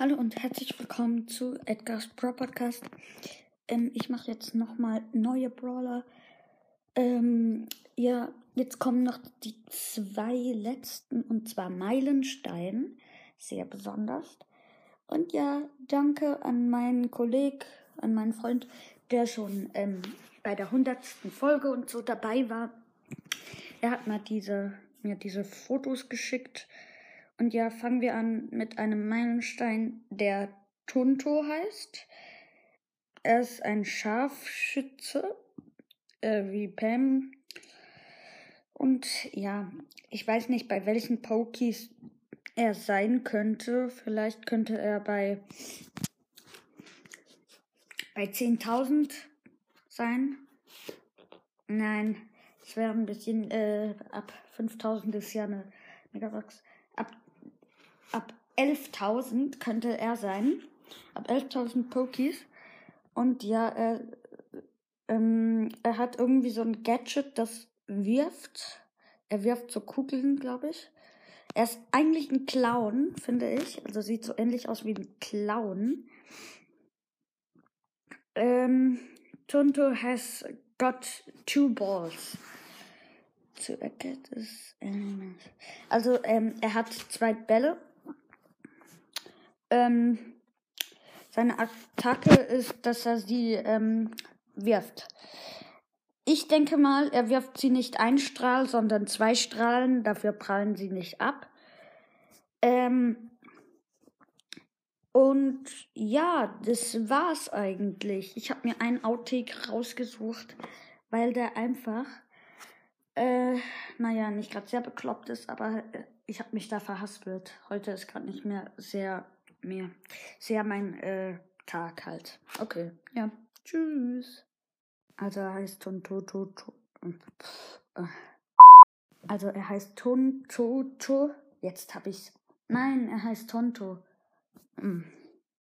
Hallo und herzlich willkommen zu Edgar's Pro Podcast. Ähm, ich mache jetzt nochmal neue Brawler. Ähm, ja, jetzt kommen noch die zwei letzten und zwar Meilenstein. Sehr besonders. Und ja, danke an meinen Kollegen, an meinen Freund, der schon ähm, bei der hundertsten Folge und so dabei war. Er hat mal diese, mir diese Fotos geschickt und ja, fangen wir an mit einem Meilenstein, der Tunto heißt. Er ist ein Scharfschütze, äh, wie Pam. Und ja, ich weiß nicht, bei welchen Pokies er sein könnte. Vielleicht könnte er bei, bei 10.000 sein. Nein, es wäre ein bisschen, äh, ab 5.000 ist ja eine Megabox. Ab ab 11.000 könnte er sein. Ab 11.000 Pokies. Und ja, er, ähm, er hat irgendwie so ein Gadget, das wirft. Er wirft so Kugeln, glaube ich. Er ist eigentlich ein Clown, finde ich. Also sieht so ähnlich aus wie ein Clown. Ähm, Tonto has got two balls. To get this also ähm, er hat zwei Bälle ähm, seine Attacke ist, dass er sie ähm, wirft. Ich denke mal, er wirft sie nicht ein Strahl, sondern zwei Strahlen. Dafür prallen sie nicht ab. Ähm, und ja, das war's eigentlich. Ich habe mir einen Outtake rausgesucht, weil der einfach, äh, naja, nicht gerade sehr bekloppt ist, aber äh, ich habe mich da verhaspelt. Heute ist gerade nicht mehr sehr mehr. Sehr mein äh, Tag halt. Okay, ja. Tschüss. Also er heißt Tonto. Äh. Also er heißt Tonto. Jetzt hab ich's. Nein, er heißt Tonto. Hm.